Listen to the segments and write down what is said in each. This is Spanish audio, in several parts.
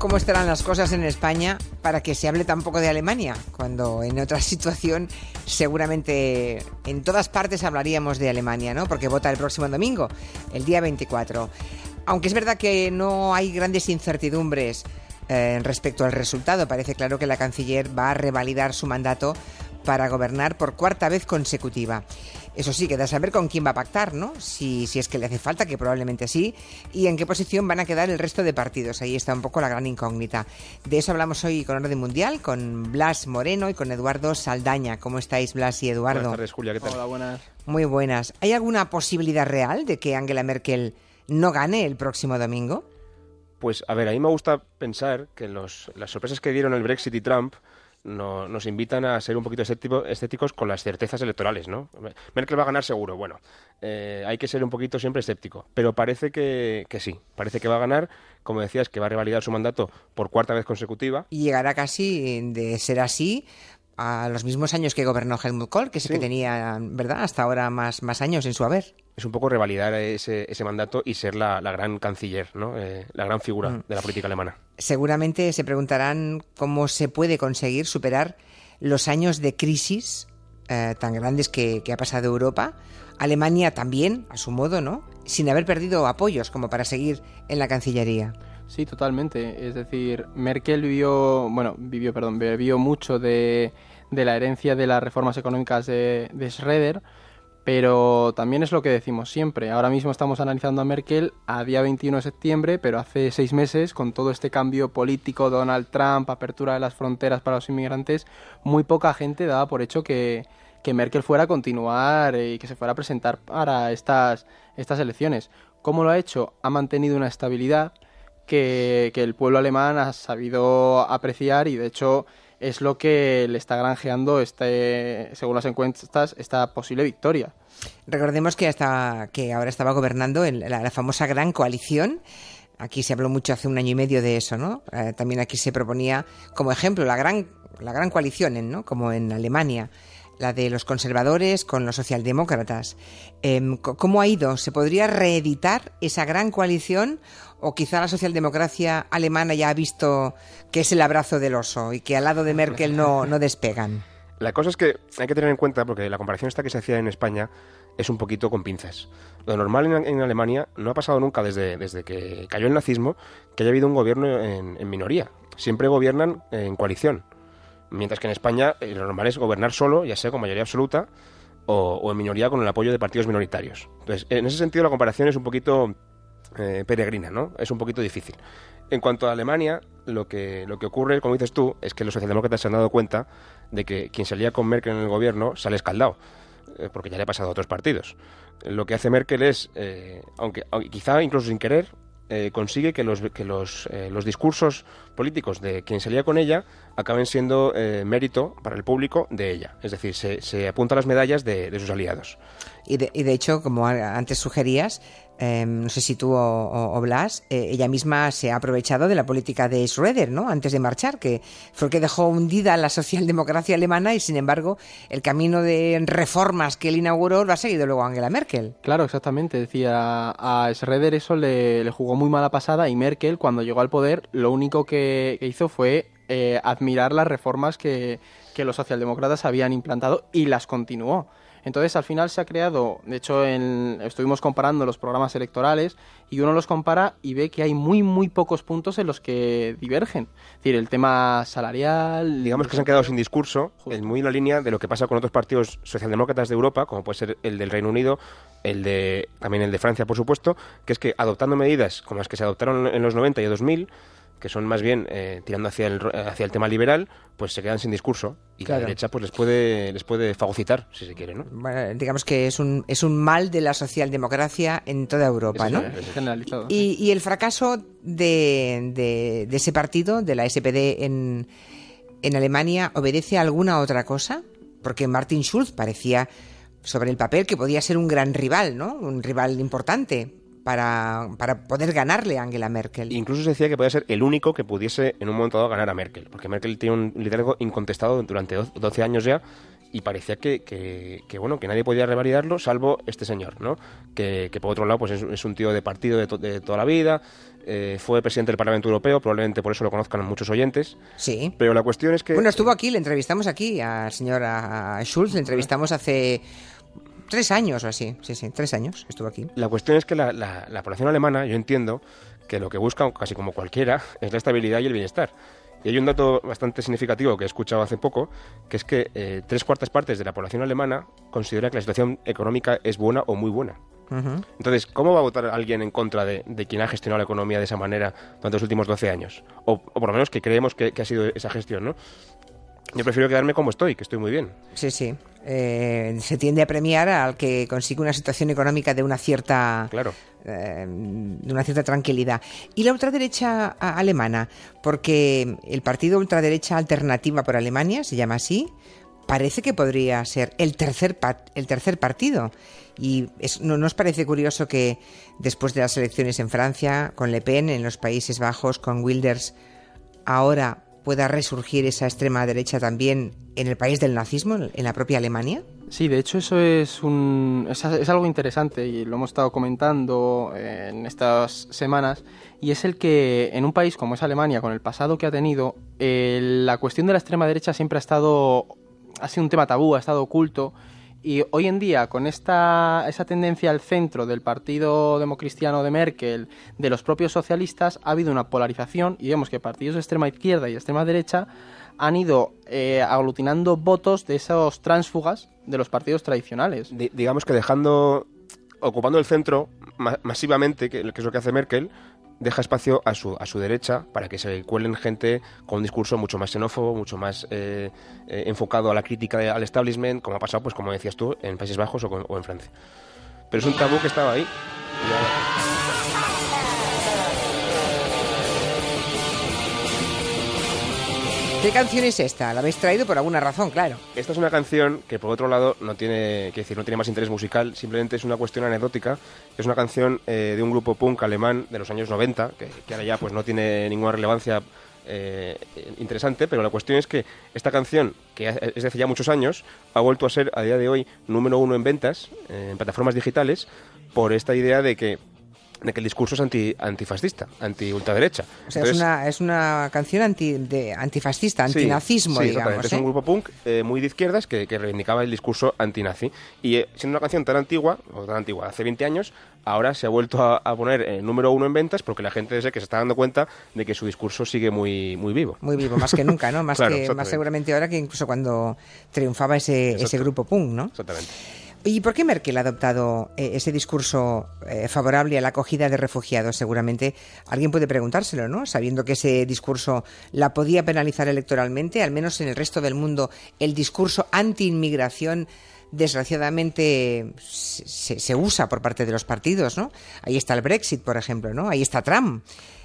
cómo estarán las cosas en España para que se hable tan poco de Alemania, cuando en otra situación seguramente en todas partes hablaríamos de Alemania, ¿no? Porque vota el próximo domingo, el día 24. Aunque es verdad que no hay grandes incertidumbres eh, respecto al resultado, parece claro que la canciller va a revalidar su mandato para gobernar por cuarta vez consecutiva. Eso sí, queda saber con quién va a pactar, ¿no? Si, si es que le hace falta, que probablemente sí, y en qué posición van a quedar el resto de partidos. Ahí está un poco la gran incógnita. De eso hablamos hoy con Orden Mundial, con Blas Moreno y con Eduardo Saldaña. ¿Cómo estáis, Blas y Eduardo? Buenas tardes, Julia, ¿qué tal? Hola, buenas. Muy buenas. ¿Hay alguna posibilidad real de que Angela Merkel no gane el próximo domingo? Pues, a ver, a mí me gusta pensar que los, las sorpresas que dieron el Brexit y Trump no, nos invitan a ser un poquito escépticos con las certezas electorales, ¿no? Merkel va a ganar seguro, bueno, eh, hay que ser un poquito siempre escéptico, pero parece que, que, sí, parece que va a ganar, como decías, que va a revalidar su mandato por cuarta vez consecutiva. Y llegará casi, de ser así, a los mismos años que gobernó Helmut Kohl, que es el que tenía, ¿verdad?, hasta ahora más, más años en su haber. Es un poco revalidar ese, ese mandato y ser la, la gran canciller, ¿no? Eh, la gran figura mm. de la política alemana. Seguramente se preguntarán cómo se puede conseguir superar los años de crisis eh, tan grandes que, que ha pasado Europa. Alemania también, a su modo, ¿no? Sin haber perdido apoyos como para seguir en la Cancillería. Sí, totalmente. Es decir, Merkel vivió, bueno, vivió, perdón, bebió mucho de, de la herencia de las reformas económicas de, de Schroeder, pero también es lo que decimos siempre. Ahora mismo estamos analizando a Merkel a día 21 de septiembre, pero hace seis meses, con todo este cambio político, Donald Trump, apertura de las fronteras para los inmigrantes, muy poca gente daba por hecho que, que Merkel fuera a continuar y que se fuera a presentar para estas, estas elecciones. ¿Cómo lo ha hecho? Ha mantenido una estabilidad que, que el pueblo alemán ha sabido apreciar y de hecho es lo que le está granjeando, este, según las encuestas, esta posible victoria. Recordemos que, hasta, que ahora estaba gobernando la, la famosa Gran Coalición. Aquí se habló mucho hace un año y medio de eso, ¿no? Eh, también aquí se proponía como ejemplo la gran, la gran coalición, ¿no? Como en Alemania la de los conservadores con los socialdemócratas. Eh, ¿Cómo ha ido? ¿Se podría reeditar esa gran coalición o quizá la socialdemocracia alemana ya ha visto que es el abrazo del oso y que al lado de Merkel no, no despegan? La cosa es que hay que tener en cuenta, porque la comparación esta que se hacía en España es un poquito con pinzas. Lo normal en, Alemania no ha pasado nunca desde, desde, que cayó el nazismo que haya habido un gobierno en minoría. Siempre gobiernan en coalición. Mientras que en España eh, lo normal es gobernar solo, ya sea con mayoría absoluta o, en minoría con el apoyo de partidos minoritarios. Entonces, en ese sentido la comparación es un poquito eh, peregrina, ¿no? Es un poquito difícil. En cuanto a Alemania, lo que, lo que ocurre, como dices tú, es que los socialdemócratas se han dado cuenta de que quien salía con Merkel en el gobierno sale escaldado, eh, porque ya le ha pasado a otros partidos. Lo que hace Merkel es, eh, aunque, quizá incluso sin querer, eh, consigue que los, que los, eh, los, discursos políticos de quien salía con ella acaben siendo eh, mérito para el público de ella. Es decir, se, se apunta a las medallas de, de sus aliados. Y de, y de, hecho, como antes sugerías, eh, no sé si tú o, Blas, eh, ella misma se ha aprovechado de la política de Schroeder, ¿no? Antes de marchar, que fue el que dejó hundida la socialdemocracia alemana y, sin embargo, el camino de reformas que él inauguró lo ha seguido luego Angela Merkel. Claro, exactamente. Decía, a Schroeder eso le, jugó muy mala pasada y Merkel, cuando llegó al poder, lo único que, hizo fue eh, admirar las reformas que los socialdemócratas habían implantado y las continuó. Entonces, al final se ha creado, de hecho, en, estuvimos comparando los programas electorales y uno los compara y ve que hay muy, muy pocos puntos en los que divergen. Es decir, el tema salarial... Digamos que se han quedado sin discurso, en muy en la línea de lo que pasa con otros partidos socialdemócratas de Europa, como puede ser el del Reino Unido, el de también el de Francia, por supuesto, que es que adoptando medidas como las que se adoptaron en los 90 y 2000, que son más bien eh, tirando hacia el, hacia el tema liberal, pues se quedan sin discurso y claro. la derecha pues les puede les puede fagocitar si se quiere, ¿no? Bueno, digamos que es un es un mal de la socialdemocracia en toda Europa, es ¿no? Generalizado. Y, y el fracaso de, de, de, ese partido, de la SPD en, en Alemania, obedece a alguna otra cosa, porque Martin Schulz parecía sobre el papel que podía ser un gran rival, ¿no? Un rival importante para, para, poder ganarle a Angela Merkel. Incluso se decía que podía ser el único que pudiese en un momento dado ganar a Merkel, porque Merkel tiene un liderazgo incontestado durante 12 años ya y parecía que, que, bueno que nadie podía revalidarlo salvo este señor no que, por otro lado pues es, un tío de partido de, de toda la vida eh, fue presidente del Parlamento Europeo probablemente por eso lo conozcan muchos oyentes. Sí. Pero la cuestión es que bueno estuvo aquí le entrevistamos aquí al señor Schulz le entrevistamos hace tres años o así sí sí tres años estuvo aquí la cuestión es que la, la población alemana yo entiendo que lo que busca casi como cualquiera es la estabilidad y el bienestar y hay un dato bastante significativo que he escuchado hace poco, que es que eh, tres cuartas partes de la población alemana considera que la situación económica es buena o muy buena. Entonces, ¿cómo va a votar alguien en contra de, quien ha gestionado la economía de esa manera durante los últimos 12 años? O, por lo menos que creemos que, ha sido esa gestión, ¿no? Yo prefiero quedarme como estoy, que estoy muy bien. Sí, sí. Eh, se tiende a premiar al que consigue una situación económica de una cierta claro. Eh, de una cierta tranquilidad. Y la ultraderecha alemana, porque el partido ultraderecha alternativa por Alemania, se llama así, parece que podría ser el tercer, el tercer partido. Y ¿no nos parece curioso que después de las elecciones en Francia, con Le Pen, en los Países Bajos, con Wilders, ahora pueda resurgir esa extrema derecha también en el país del nazismo, en la propia Alemania? Sí, de hecho eso es, un, es, algo interesante y lo hemos estado comentando en estas semanas y es el que en un país como es Alemania, con el pasado que ha tenido, la cuestión de la extrema derecha siempre ha estado, ha sido un tema tabú, ha estado oculto y hoy en día, con esta, esa tendencia al centro del Partido Democristiano de Merkel, de los propios socialistas, ha habido una polarización y vemos que partidos de extrema izquierda y extrema derecha han ido eh, aglutinando votos de esos tránsfugas de los partidos tradicionales. digamos que dejando, ocupando el centro masivamente, que, es lo que hace Merkel, deja espacio a su, a su derecha para que se cuelen gente con un discurso mucho más xenófobo, mucho más eh, eh, enfocado a la crítica al establishment, como ha pasado, pues como decías tú, en Países Bajos o, o en Francia. Pero es un tabú que estaba ahí. ¿Qué canción es esta? La habéis traído por alguna razón, claro. Esta es una canción que, por otro lado, no tiene, decir, no tiene más interés musical, simplemente es una cuestión anecdótica. Es una canción eh, de un grupo punk alemán de los años 90, que, ahora ya pues, no tiene ninguna relevancia eh, interesante, pero la cuestión es que esta canción, que es de hace ya muchos años, ha vuelto a ser a día de hoy número uno en ventas, en plataformas digitales, por esta idea de que de que el discurso es anti, antifascista, anti-ultraderecha. O sea, es, una, es una canción anti, de, antifascista, antinazismo, sí, digamos. Es un ¿eh? grupo punk eh, muy de izquierdas que, que, reivindicaba el discurso antinazi. Y eh, siendo una canción tan antigua, o tan antigua, hace 20 años, ahora se ha vuelto a, poner el número uno en ventas porque la gente que se está dando cuenta de que su discurso sigue muy, muy vivo. Muy vivo, más que nunca, ¿no? Más, que, más seguramente ahora que incluso cuando triunfaba ese, ese grupo punk, ¿no? Exactamente. ¿Y por qué Merkel ha adoptado eh, ese discurso eh, favorable a la acogida de refugiados? Seguramente alguien puede preguntárselo, ¿no? Sabiendo que ese discurso la podía penalizar electoralmente, al menos en el resto del mundo, el discurso anti-inmigración desgraciadamente se, usa por parte de los partidos, ¿no? Ahí está el Brexit, por ejemplo, ¿no? Ahí está Trump.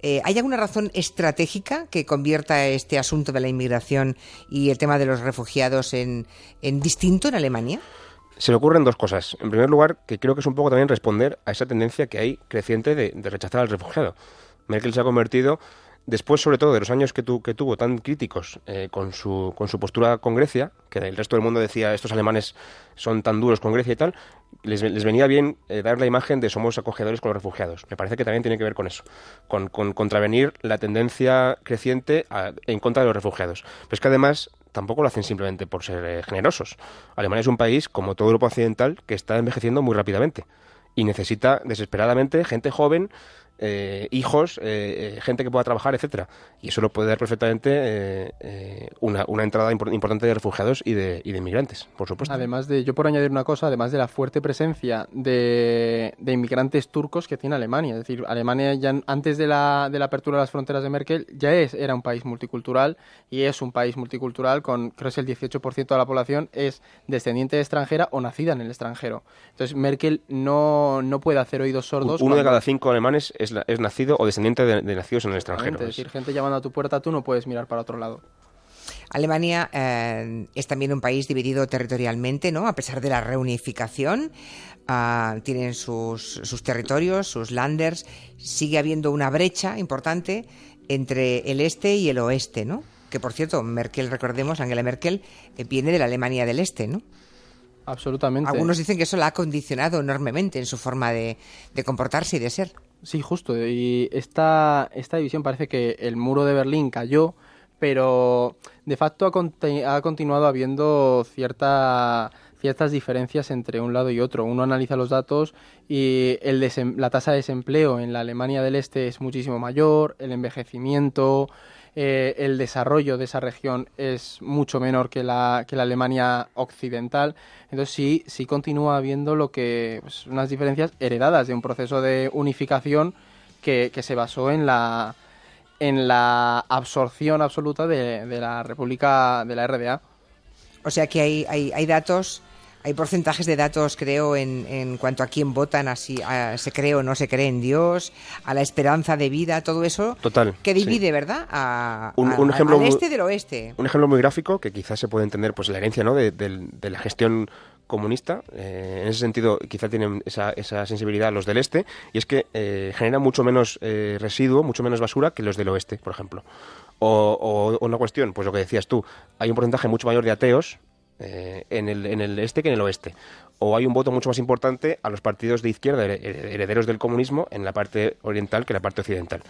Eh, ¿Hay alguna razón estratégica que convierta este asunto de la inmigración y el tema de los refugiados en, en distinto en Alemania? Se me ocurren dos cosas. En primer lugar, que creo que es un poco también responder a esa tendencia que hay creciente de, rechazar al refugiado. Merkel se ha convertido, después sobre todo de los años que, que tuvo tan críticos eh, con, su, con su postura con Grecia, que el resto del mundo decía estos alemanes son tan duros con Grecia y tal, les, venía bien eh, dar la imagen de somos acogedores con los refugiados. Me parece que también tiene que ver con eso, con, contravenir la tendencia creciente en contra de los refugiados. Pero es que además tampoco lo hacen simplemente por ser eh, generosos. Alemania es un país, como todo Europa occidental, que está envejeciendo muy rápidamente y necesita desesperadamente gente joven eh, hijos, eh, eh, gente que pueda trabajar, etcétera. Y eso lo puede dar perfectamente una, una, entrada importante de refugiados y de, y de inmigrantes, por supuesto. Además de, yo por añadir una cosa, además de la fuerte presencia de, de inmigrantes turcos que tiene Alemania. Es decir, Alemania ya antes de la, de la apertura de las fronteras de Merkel ya es, era un país multicultural y es un país multicultural con, creo que el 18% de la población es descendiente de extranjera o nacida en el extranjero. Entonces Merkel no, no puede hacer oídos sordos. Uno de cada cinco alemanes es, nacido o descendiente de, nacidos en el extranjero. Es decir, gente llamando a tu puerta, tú no puedes mirar para otro lado. Alemania eh, es también un país dividido territorialmente, ¿no? A pesar de la reunificación, ah, tienen sus, sus, territorios, sus landers. Sigue habiendo una brecha importante entre el este y el oeste, ¿no? que por cierto, Merkel, recordemos, Angela Merkel, eh, viene de la Alemania del Este, ¿no? Absolutamente. Algunos dicen que eso la ha condicionado enormemente en su forma de, de comportarse y de ser. Sí, justo. Y esta, esta división parece que el muro de Berlín cayó, pero de facto ha, ha continuado habiendo cierta ciertas diferencias entre un lado y otro. Uno analiza los datos y el la tasa de desempleo en la Alemania del Este es muchísimo mayor, el envejecimiento, eh, el desarrollo de esa región es mucho menor que la, que la Alemania occidental. Entonces sí, sí continúa habiendo lo que pues, unas diferencias heredadas de un proceso de unificación que, que se basó en la en la absorción absoluta de, de la República de la RDA. O sea que hay, hay, hay datos hay porcentajes de datos, creo, en, en cuanto a quién votan, así se cree o no se cree en Dios, a la esperanza de vida, todo eso. Total. Que divide, ¿verdad? A, un, ejemplo al este del oeste. Un ejemplo muy gráfico que quizás se puede entender, pues la herencia, ¿no? De, la gestión comunista. Eh, en ese sentido, quizá tienen esa, esa, sensibilidad los del este, y es que eh, generan mucho menos eh, residuo, mucho menos basura que los del oeste, por ejemplo. O, o, una cuestión, pues lo que decías tú, hay un porcentaje mucho mayor de ateos eh, en, el, en el este que en el oeste. O hay un voto mucho más importante a los partidos de izquierda, herederos del comunismo, en la parte oriental que en la parte occidental.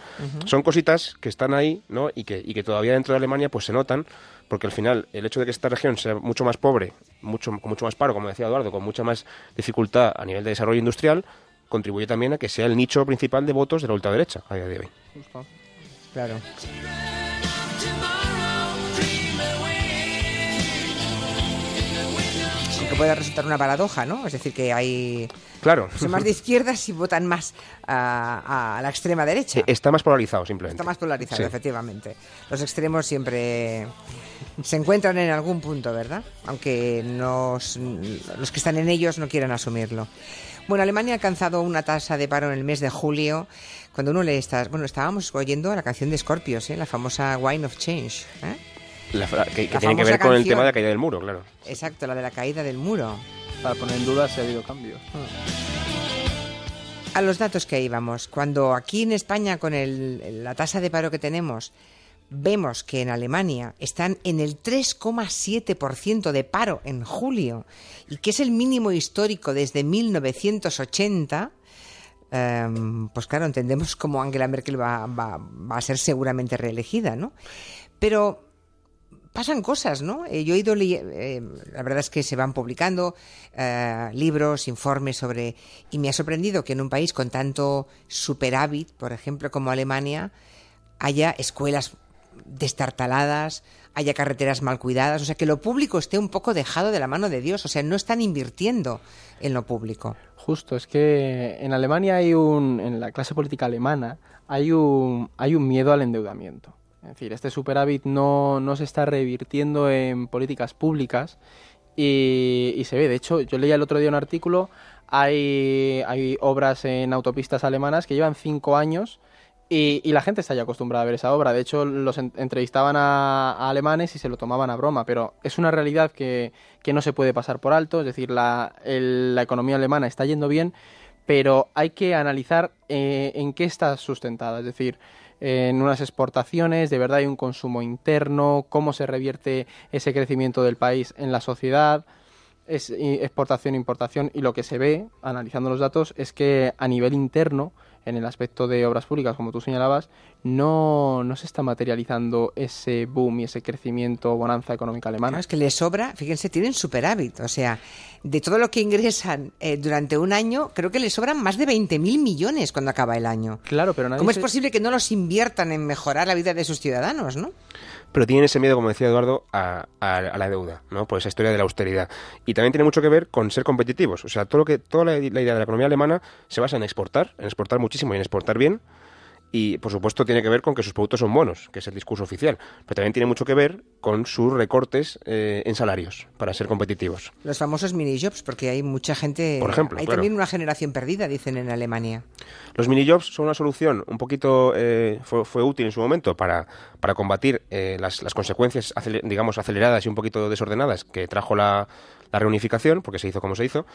Son cositas que están ahí ¿no? y, que, y que todavía dentro de Alemania pues se notan, porque al final el hecho de que esta región sea mucho más pobre, mucho, con mucho más paro, como decía Eduardo, con mucha más dificultad a nivel de desarrollo industrial, contribuye también a que sea el nicho principal de votos de la ultraderecha a día de hoy. Claro. Puede resultar una paradoja, ¿no? Es decir, que hay... Claro. Son más de izquierdas y votan más a, la extrema derecha. Está más polarizado, simplemente. Está más polarizado, efectivamente. Los extremos siempre se encuentran en algún punto, ¿verdad? Aunque los que están en ellos no quieran asumirlo. Bueno, Alemania ha alcanzado una tasa de paro en el mes de julio. Cuando uno lee estas... Bueno, estábamos oyendo la canción de Scorpios, ¿eh? la famosa Wine of Change. ¿eh? Que, tiene que ver con el tema de la caída del muro, claro. Exacto, la de la caída del muro. Para poner en duda si ha habido cambios. A los datos que íbamos, cuando aquí en España con la tasa de paro que tenemos vemos que en Alemania están en el 3,7% de paro en julio y que es el mínimo histórico desde 1980, em, pues claro, entendemos cómo Angela Merkel va, va, a ser seguramente reelegida, ¿no? Pero pasan cosas, ¿no? Eh, yo he ido, eh, la verdad es que se van publicando eh, libros, informes sobre, y me ha sorprendido que en un país con tanto superávit, por ejemplo, como Alemania, haya escuelas destartaladas, haya carreteras mal cuidadas, o sea, que lo público esté un poco dejado de la mano de Dios, o sea, no están invirtiendo en lo público. Justo, es que en Alemania hay un, en la clase política alemana, hay un, hay un miedo al endeudamiento. Es decir, este superávit no, no se está revirtiendo en políticas públicas y, se ve. De hecho, yo leía el otro día un artículo, hay, hay obras en autopistas alemanas que llevan cinco años y, la gente está ya acostumbrada a ver esa obra. De hecho, los entrevistaban a, alemanes y se lo tomaban a broma, pero es una realidad que, que no se puede pasar por alto. Es decir, la, la economía alemana está yendo bien, pero hay que analizar eh, en qué está sustentada. Es decir, en unas exportaciones, de verdad hay un consumo interno, cómo se revierte ese crecimiento del país en la sociedad, es exportación, importación y lo que se ve, analizando los datos, es que a nivel interno en el aspecto de obras públicas, como tú señalabas, no, no se está materializando ese boom y ese crecimiento bonanza económica alemana. es que les sobra, fíjense, tienen superávit, o sea, de todo lo que ingresan eh, durante un año, creo que les sobran más de 20.000 millones cuando acaba el año. Claro, pero ¿Cómo es posible que no los inviertan en mejorar la vida de sus ciudadanos, no? pero tienen ese miedo, como decía Eduardo, a, la deuda, ¿no? Por esa historia de la austeridad. Y también tiene mucho que ver con ser competitivos. O sea, todo lo que, toda la, la idea de la economía alemana se basa en exportar, en exportar muchísimo y en exportar bien, y por supuesto tiene que ver con que sus productos son buenos, que es el discurso oficial, pero también tiene mucho que ver con sus recortes eh, en salarios para ser competitivos. Los famosos mini jobs, porque hay mucha gente, por ejemplo, hay también una generación perdida, dicen en Alemania. Los mini jobs son una solución un poquito eh, fue, útil en su momento para, para combatir eh, las, las, consecuencias, digamos, aceleradas y un poquito desordenadas que trajo la, la reunificación, porque se hizo como se hizo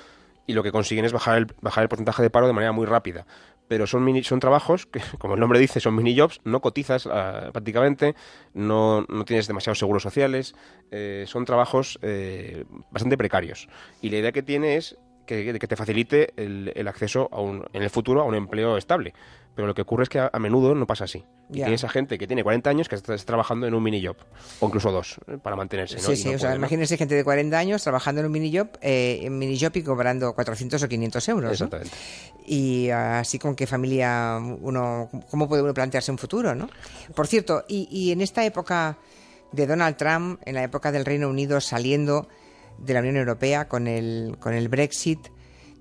y lo que consiguen es bajar el, bajar el porcentaje de paro de manera muy rápida pero son mini, son trabajos que, como el nombre dice, son mini jobs, no cotizas uh, prácticamente, no, no, tienes demasiados seguros sociales, eh, son trabajos eh, bastante precarios. Y la idea que tiene es que, que te facilite el, el acceso a un, en el futuro a un empleo estable. Pero lo que ocurre es que a, a menudo no pasa así. Y Ya. tienes a gente que tiene 40 años que está, está trabajando en un mini job, o incluso dos, eh, para mantenerse. ¿no? Sí, sí, no o sea, ¿no? imagínense gente de 40 años trabajando en un mini job, eh, en mini job y cobrando 400 o 500 euros. ¿no? Exactamente. Y ah, así con qué familia uno, cómo puede uno plantearse un futuro, ¿no? Por cierto, y, y en esta época de Donald Trump, en la época del Reino Unido saliendo de la Unión Europea con el, con el Brexit,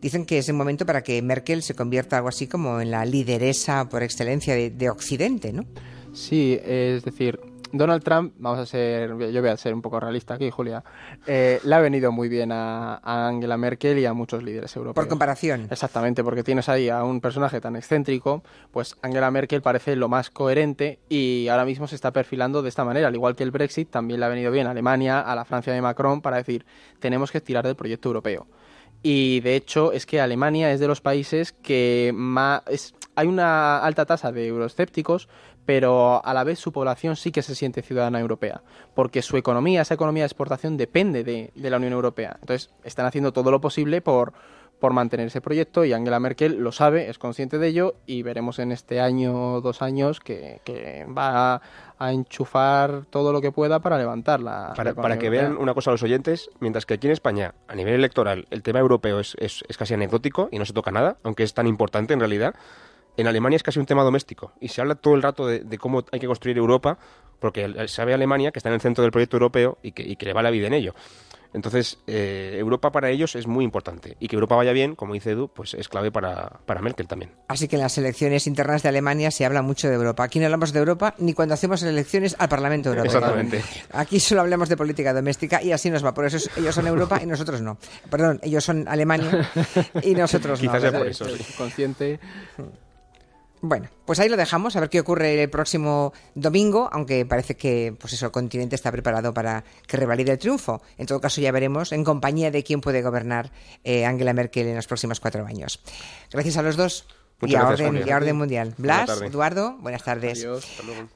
dicen que es el momento para que Merkel se convierta algo así como en la lideresa por excelencia de, de Occidente, ¿no? Sí, es decir, Donald Trump, vamos a ser, yo voy a ser un poco realista aquí, Julia, eh, le ha venido muy bien a, a Angela Merkel y a muchos líderes europeos. Por comparación. Exactamente, porque tienes ahí a un personaje tan excéntrico, pues Angela Merkel parece lo más coherente y ahora mismo se está perfilando de esta manera, al igual que el Brexit, también le ha venido bien a Alemania, a la Francia de Macron, para decir, tenemos que tirar del proyecto europeo. Y de hecho es que Alemania es de los países que más... Es, hay una alta tasa de euroescépticos, pero a la vez su población sí que se siente ciudadana europea, porque su economía, esa economía de exportación depende de, de la Unión Europea. Entonces están haciendo todo lo posible por, por mantener ese proyecto y Angela Merkel lo sabe, es consciente de ello y veremos en este año o dos años que, que va a, a enchufar todo lo que pueda para levantar la... la Para, para que europea. vean una cosa a los oyentes, mientras que aquí en España, a nivel electoral, el tema europeo es, es, es casi anecdótico y no se toca nada, aunque es tan importante en realidad, en Alemania es casi un tema doméstico y se habla todo el rato de, de cómo hay que construir Europa, porque sabe Alemania que está en el centro del proyecto europeo y que, y que le va la vida en ello. Entonces, eh, Europa para ellos es muy importante y que Europa vaya bien, como dice Edu, pues es clave para, para Merkel también. Así que en las elecciones internas de Alemania se habla mucho de Europa. Aquí no hablamos de Europa ni cuando hacemos elecciones al Parlamento Europeo. Exactamente. Aquí solo hablamos de política doméstica y así nos va. Por eso es- ellos son Europa y nosotros no. Perdón, ellos son Alemania y nosotros no. Quizás sea por eso. Es sí. Consciente. Bueno, pues ahí lo dejamos, a ver qué ocurre el próximo domingo, aunque parece que pues eso, el continente está preparado para que revalide el triunfo. En todo caso, ya veremos en compañía de quién puede gobernar eh, Angela Merkel en los próximos cuatro años. Gracias a los dos y a, gracias, orden, y a orden mundial. Blas. Eduardo, buenas tardes. Adiós. Hasta luego.